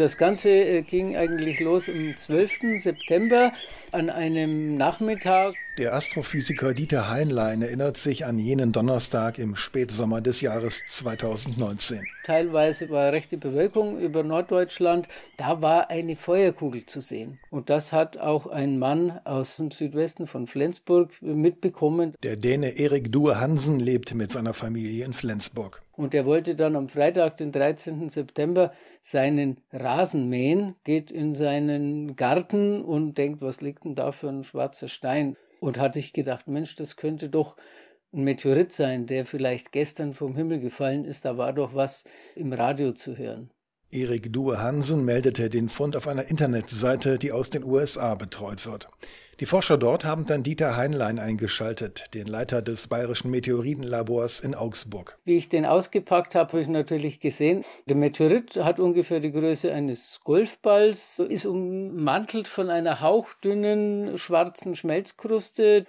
Das Ganze äh, ging eigentlich los am 12. September an einem Nachmittag. Der Astrophysiker Dieter Heinlein erinnert sich an jenen Donnerstag im Spätsommer des Jahres 2019. Teilweise war rechte Bewölkung über Norddeutschland. Da war eine Feuerkugel zu sehen. Und das hat auch ein Mann aus dem Südwesten von Flensburg mitbekommen. Der Däne Erik Due Hansen lebt mit seiner Familie in Flensburg. Und er wollte dann am Freitag, den 13. September, seinen Rasen mähen, geht in seinen Garten und denkt, was liegt denn da für ein schwarzer Stein? Und hatte ich gedacht, Mensch, das könnte doch ein Meteorit sein, der vielleicht gestern vom Himmel gefallen ist. Da war doch was im Radio zu hören. Erik Due Hansen meldete den Fund auf einer Internetseite, die aus den USA betreut wird. Die Forscher dort haben dann Dieter Heinlein eingeschaltet, den Leiter des Bayerischen Meteoritenlabors in Augsburg. Wie ich den ausgepackt habe, habe ich natürlich gesehen, der Meteorit hat ungefähr die Größe eines Golfballs, ist ummantelt von einer hauchdünnen schwarzen Schmelzkruste.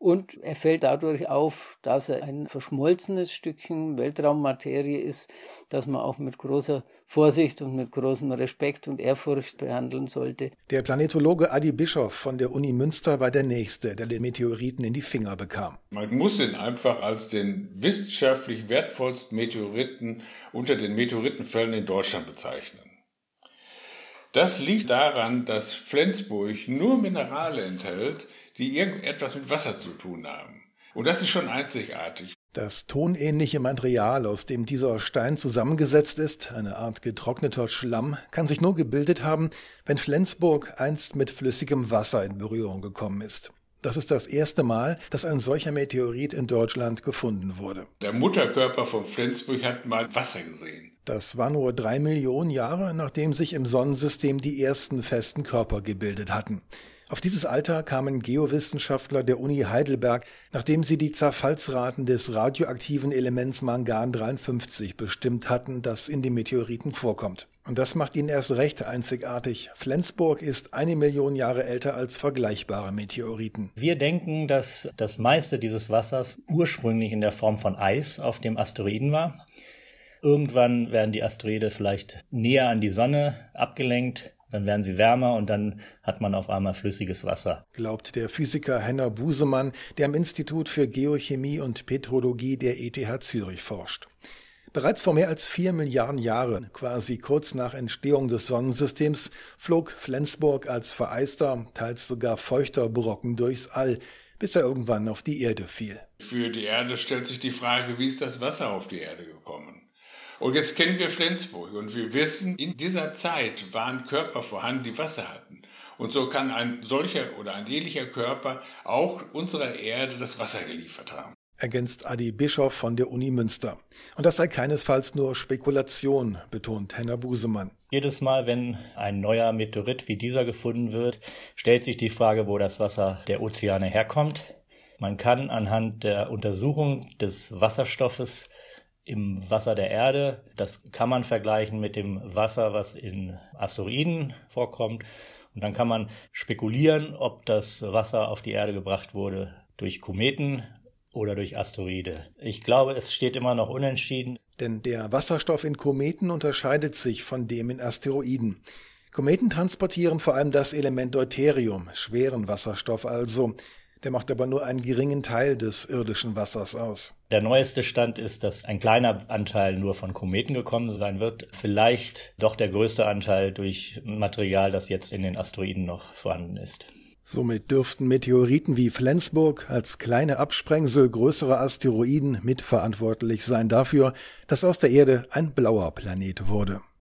Und er fällt dadurch auf, dass er ein verschmolzenes Stückchen Weltraummaterie ist, das man auch mit großer Vorsicht und mit großem Respekt und Ehrfurcht behandeln sollte. Der Planetologe Adi Bischoff von der Uni Münster war der Nächste, der den Meteoriten in die Finger bekam. Man muss ihn einfach als den wissenschaftlich wertvollsten Meteoriten unter den Meteoritenfällen in Deutschland bezeichnen. Das liegt daran, dass Flensburg nur Minerale enthält, die irgendetwas mit Wasser zu tun haben. Und das ist schon einzigartig. Das tonähnliche Material, aus dem dieser Stein zusammengesetzt ist, eine Art getrockneter Schlamm, kann sich nur gebildet haben, wenn Flensburg einst mit flüssigem Wasser in Berührung gekommen ist. Das ist das erste Mal, dass ein solcher Meteorit in Deutschland gefunden wurde. Der Mutterkörper von Flensburg hat mal Wasser gesehen. Das war nur drei Millionen Jahre, nachdem sich im Sonnensystem die ersten festen Körper gebildet hatten. Auf dieses Alter kamen Geowissenschaftler der Uni Heidelberg, nachdem sie die Zerfallsraten des radioaktiven Elements Mangan 53 bestimmt hatten, das in den Meteoriten vorkommt. Und das macht ihn erst recht einzigartig. Flensburg ist eine Million Jahre älter als vergleichbare Meteoriten. Wir denken, dass das meiste dieses Wassers ursprünglich in der Form von Eis auf dem Asteroiden war. Irgendwann werden die Asteroide vielleicht näher an die Sonne abgelenkt dann werden sie wärmer und dann hat man auf einmal flüssiges Wasser. Glaubt der Physiker Henner Busemann, der am Institut für Geochemie und Petrologie der ETH Zürich forscht. Bereits vor mehr als vier Milliarden Jahren, quasi kurz nach Entstehung des Sonnensystems, flog Flensburg als vereister, teils sogar feuchter Brocken durchs All, bis er irgendwann auf die Erde fiel. Für die Erde stellt sich die Frage, wie ist das Wasser auf die Erde gekommen? Und jetzt kennen wir Flensburg und wir wissen, in dieser Zeit waren Körper vorhanden, die Wasser hatten. Und so kann ein solcher oder ein ähnlicher Körper auch unserer Erde das Wasser geliefert haben. Ergänzt Adi Bischoff von der Uni Münster. Und das sei keinesfalls nur Spekulation, betont Henner Busemann. Jedes Mal, wenn ein neuer Meteorit wie dieser gefunden wird, stellt sich die Frage, wo das Wasser der Ozeane herkommt. Man kann anhand der Untersuchung des Wasserstoffes im Wasser der Erde. Das kann man vergleichen mit dem Wasser, was in Asteroiden vorkommt. Und dann kann man spekulieren, ob das Wasser auf die Erde gebracht wurde durch Kometen oder durch Asteroide. Ich glaube, es steht immer noch unentschieden. Denn der Wasserstoff in Kometen unterscheidet sich von dem in Asteroiden. Kometen transportieren vor allem das Element Deuterium, schweren Wasserstoff also. Der macht aber nur einen geringen Teil des irdischen Wassers aus. Der neueste Stand ist, dass ein kleiner Anteil nur von Kometen gekommen sein wird. Vielleicht doch der größte Anteil durch Material, das jetzt in den Asteroiden noch vorhanden ist. Somit dürften Meteoriten wie Flensburg als kleine Absprengsel größerer Asteroiden mitverantwortlich sein dafür, dass aus der Erde ein blauer Planet wurde.